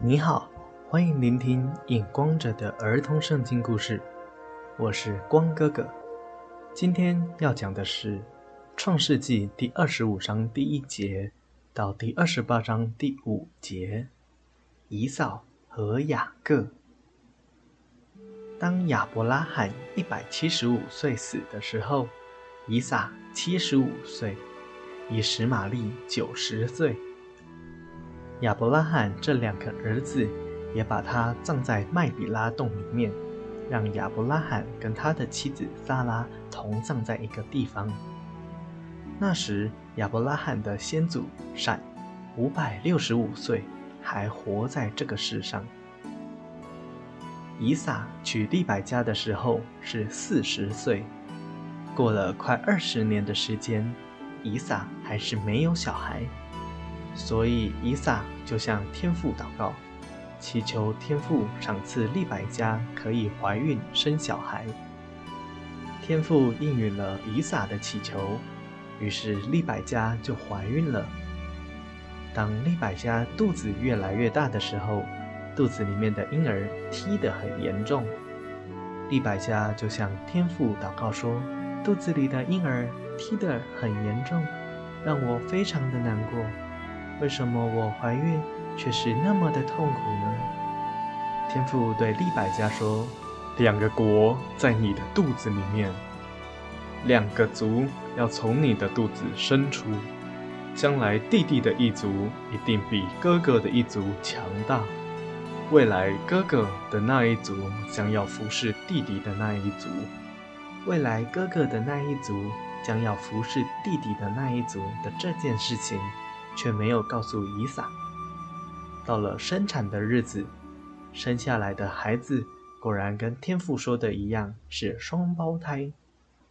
你好，欢迎聆听影光者的儿童圣经故事，我是光哥哥。今天要讲的是《创世纪》第二十五章第一节到第二十八章第五节，以扫和雅各。当亚伯拉罕一百七十五岁死的时候，以撒七十五岁，以实玛利九十岁。亚伯拉罕这两个儿子也把他葬在麦比拉洞里面，让亚伯拉罕跟他的妻子撒拉同葬在一个地方。那时，亚伯拉罕的先祖闪五百六十五岁，还活在这个世上。以撒娶利百加的时候是四十岁，过了快二十年的时间，以撒还是没有小孩。所以，以撒就向天父祷告，祈求天父赏赐利百加可以怀孕生小孩。天父应允了以撒的祈求，于是利百加就怀孕了。当利百加肚子越来越大的时候，肚子里面的婴儿踢得很严重，利百加就向天父祷告说：“肚子里的婴儿踢得很严重，让我非常的难过。”为什么我怀孕却是那么的痛苦呢？天父对利百加说：“两个国在你的肚子里面，两个族要从你的肚子生出，将来弟弟的一族一定比哥哥的一族强大。未来哥哥的那一族将要服侍弟弟的那一族，未来哥哥的那一族将要服侍弟弟的那一族的这件事情。”却没有告诉以撒。到了生产的日子，生下来的孩子果然跟天父说的一样，是双胞胎。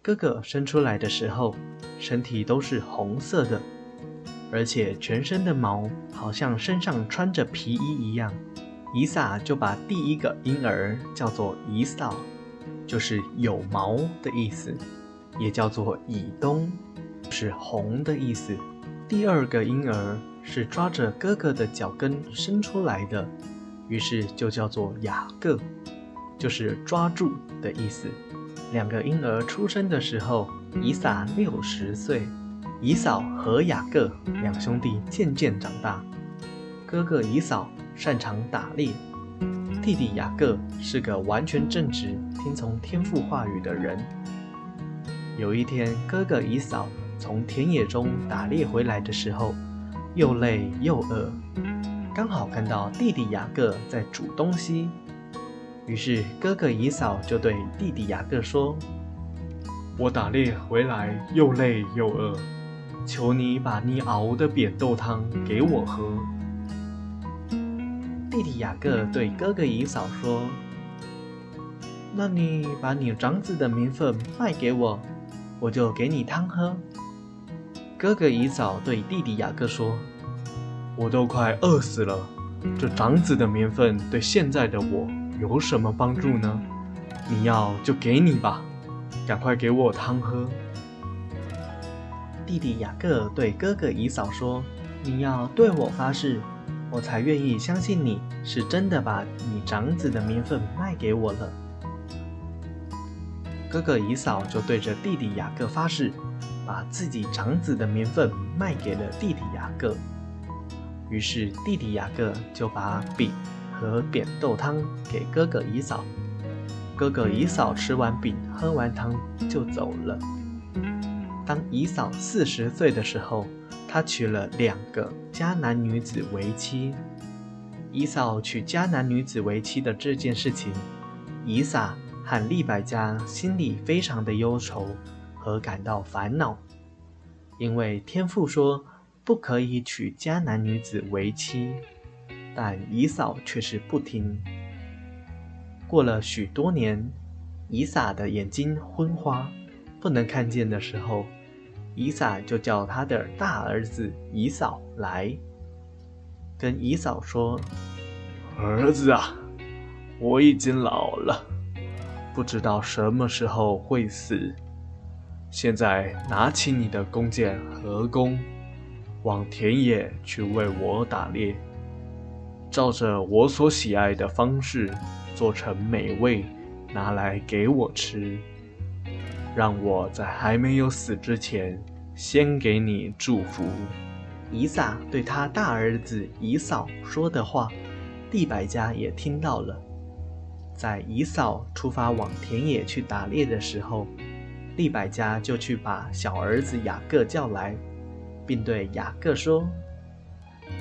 哥哥生出来的时候，身体都是红色的，而且全身的毛好像身上穿着皮衣一样。以撒就把第一个婴儿叫做以扫，就是有毛的意思，也叫做以东，是红的意思。第二个婴儿是抓着哥哥的脚跟生出来的，于是就叫做雅各，就是抓住的意思。两个婴儿出生的时候，以撒六十岁，以扫和雅各两兄弟渐渐长大。哥哥以扫擅长打猎，弟弟雅各是个完全正直、听从天父话语的人。有一天，哥哥以扫。从田野中打猎回来的时候，又累又饿，刚好看到弟弟雅各在煮东西，于是哥哥以嫂就对弟弟雅各说：“我打猎回来又累又饿，求你把你熬的扁豆汤给我喝。”弟弟雅各对哥哥以嫂说：“那你把你长子的名分卖给我，我就给你汤喝。”哥哥以嫂对弟弟雅各说：“我都快饿死了，这长子的名分对现在的我有什么帮助呢？你要就给你吧，赶快给我汤喝。”弟弟雅各对哥哥以扫说：“你要对我发誓，我才愿意相信你是真的把你长子的名分卖给我了。”哥哥以扫就对着弟弟雅各发誓。把自己长子的名分卖给了弟弟雅各，于是弟弟雅各就把饼和扁豆汤给哥哥以扫。哥哥以扫吃完饼、喝完汤就走了。当以扫四十岁的时候，他娶了两个迦南女子为妻。以扫娶迦南女子为妻的这件事情，以撒和利百加心里非常的忧愁。和感到烦恼，因为天父说不可以娶迦南女子为妻，但以扫却是不听。过了许多年，以撒的眼睛昏花，不能看见的时候，以撒就叫他的大儿子以扫来，跟以扫说：“儿子啊，我已经老了，不知道什么时候会死。”现在拿起你的弓箭和弓，往田野去为我打猎。照着我所喜爱的方式做成美味，拿来给我吃，让我在还没有死之前先给你祝福。”以撒对他大儿子以扫说的话，地百家也听到了。在以扫出发往田野去打猎的时候，利百加就去把小儿子雅各叫来，并对雅各说：“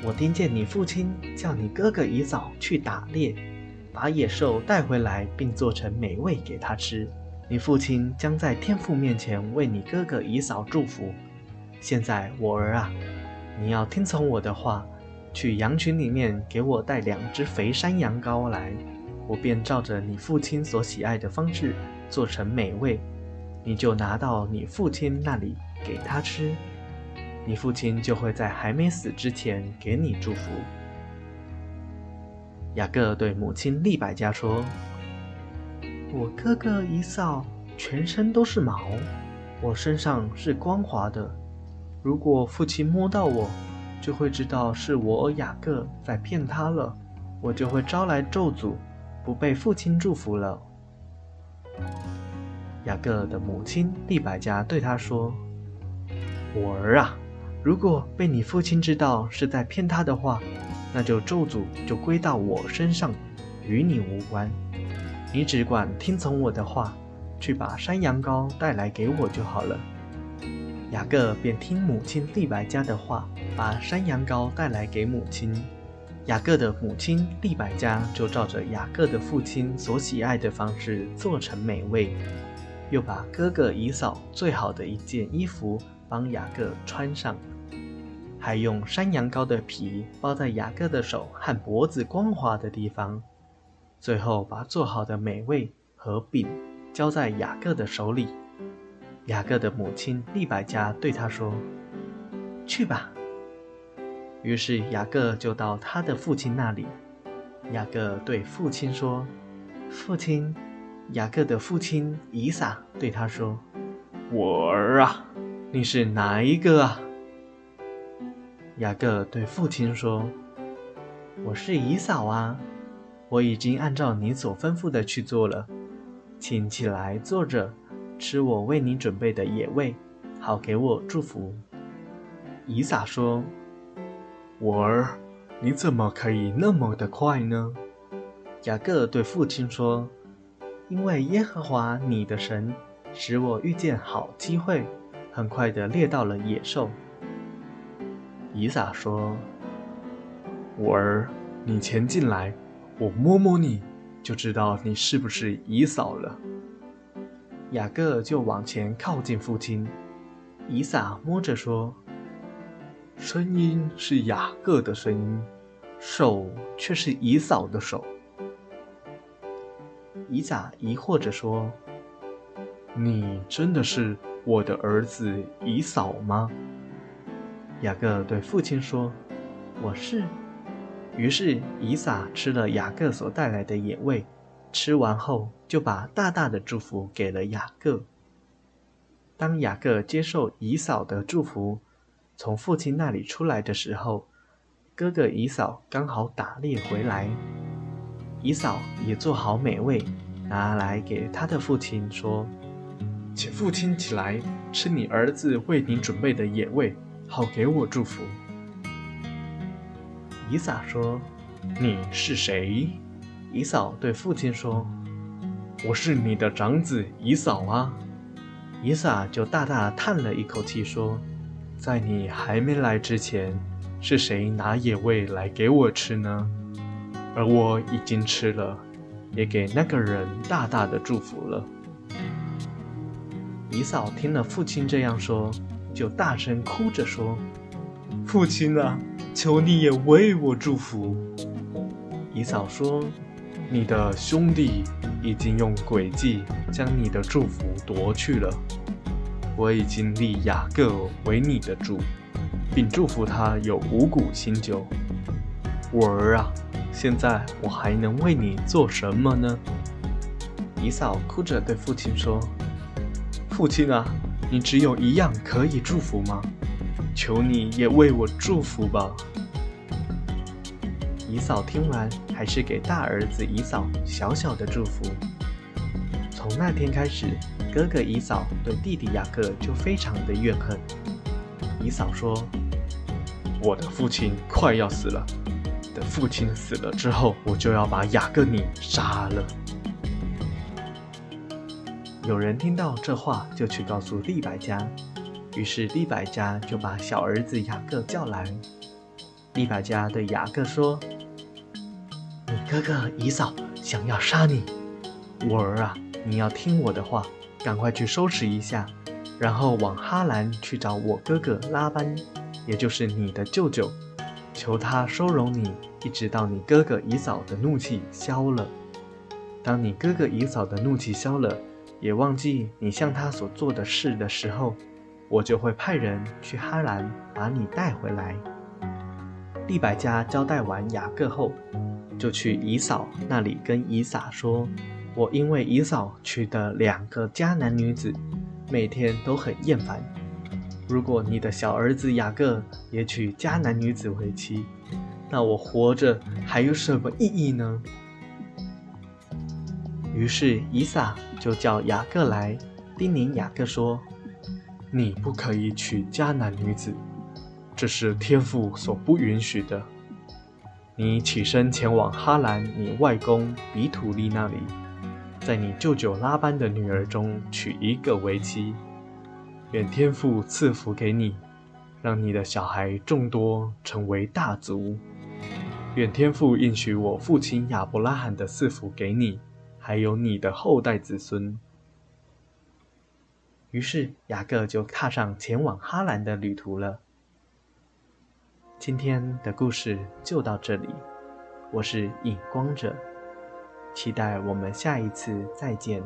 我听见你父亲叫你哥哥以扫去打猎，把野兽带回来，并做成美味给他吃。你父亲将在天父面前为你哥哥以扫祝福。现在我儿啊！”你要听从我的话，去羊群里面给我带两只肥山羊羔来，我便照着你父亲所喜爱的方式做成美味，你就拿到你父亲那里给他吃，你父亲就会在还没死之前给你祝福。雅各对母亲利百加说：“我哥哥一扫全身都是毛，我身上是光滑的。”如果父亲摸到我，就会知道是我雅各在骗他了，我就会招来咒诅，不被父亲祝福了。雅各的母亲利百加对他说：“我儿啊，如果被你父亲知道是在骗他的话，那就咒诅就归到我身上，与你无关。你只管听从我的话，去把山羊羔带来给我就好了。”雅各便听母亲利百加的话，把山羊羔带来给母亲。雅各的母亲利百加就照着雅各的父亲所喜爱的方式做成美味，又把哥哥以嫂最好的一件衣服帮雅各穿上，还用山羊羔的皮包在雅各的手和脖子光滑的地方，最后把做好的美味和饼交在雅各的手里。雅各的母亲利百加对他说：“去吧。”于是雅各就到他的父亲那里。雅各对父亲说：“父亲。”雅各的父亲以撒对他说：“我儿啊，你是哪一个啊？”雅各对父亲说：“我是以扫啊，我已经按照你所吩咐的去做了，请起来坐着。”吃我为你准备的野味，好给我祝福。以撒说：“我儿，你怎么可以那么的快呢？”雅各对父亲说：“因为耶和华你的神使我遇见好机会，很快的猎到了野兽。”以撒说：“我儿，你前进来，我摸摸你，就知道你是不是以扫了。”雅各就往前靠近父亲，以撒摸着说：“声音是雅各的声音，手却是以扫的手。”以撒疑惑着说：“你真的是我的儿子以扫吗？”雅各对父亲说：“我是。”于是以撒吃了雅各所带来的野味。吃完后，就把大大的祝福给了雅各。当雅各接受以扫的祝福，从父亲那里出来的时候，哥哥以扫刚好打猎回来。以扫也做好美味，拿来给他的父亲说：“请父亲起来吃你儿子为你准备的野味，好给我祝福。”以撒说：“你是谁？”以扫对父亲说：“我是你的长子以扫啊。”以撒就大大叹了一口气说：“在你还没来之前，是谁拿野味来给我吃呢？而我已经吃了，也给那个人大大的祝福了。”以嫂听了父亲这样说，就大声哭着说：“父亲啊，求你也为我祝福。”以嫂说。你的兄弟已经用诡计将你的祝福夺去了。我已经立雅各为你的主，并祝福他有五谷新酒。我儿啊，现在我还能为你做什么呢？姨嫂哭着对父亲说：“父亲啊，你只有一样可以祝福吗？求你也为我祝福吧。”姨嫂听完，还是给大儿子姨嫂小小的祝福。从那天开始，哥哥姨嫂对弟弟雅各就非常的怨恨。姨嫂说：“我的父亲快要死了，等父亲死了之后，我就要把雅各你杀了。”有人听到这话，就去告诉利百加。于是利百加就把小儿子雅各叫来。利百加对雅各说：“你哥哥以扫想要杀你，我儿啊，你要听我的话，赶快去收拾一下，然后往哈兰去找我哥哥拉班，也就是你的舅舅，求他收容你，一直到你哥哥以嫂的怒气消了。当你哥哥以嫂的怒气消了。”也忘记你向他所做的事的时候，我就会派人去哈兰把你带回来。利百加交代完雅各后，就去以嫂那里跟以撒说：“我因为以嫂娶的两个迦南女子，每天都很厌烦。如果你的小儿子雅各也娶迦南女子为妻，那我活着还有什么意义呢？”于是以撒就叫雅各来，叮咛雅各说：“你不可以娶迦南女子，这是天父所不允许的。你起身前往哈兰，你外公比土利那里，在你舅舅拉班的女儿中娶一个为妻。愿天父赐福给你，让你的小孩众多，成为大族。愿天父应许我父亲亚伯拉罕的赐福给你。”还有你的后代子孙。于是雅各就踏上前往哈兰的旅途了。今天的故事就到这里，我是影光者，期待我们下一次再见。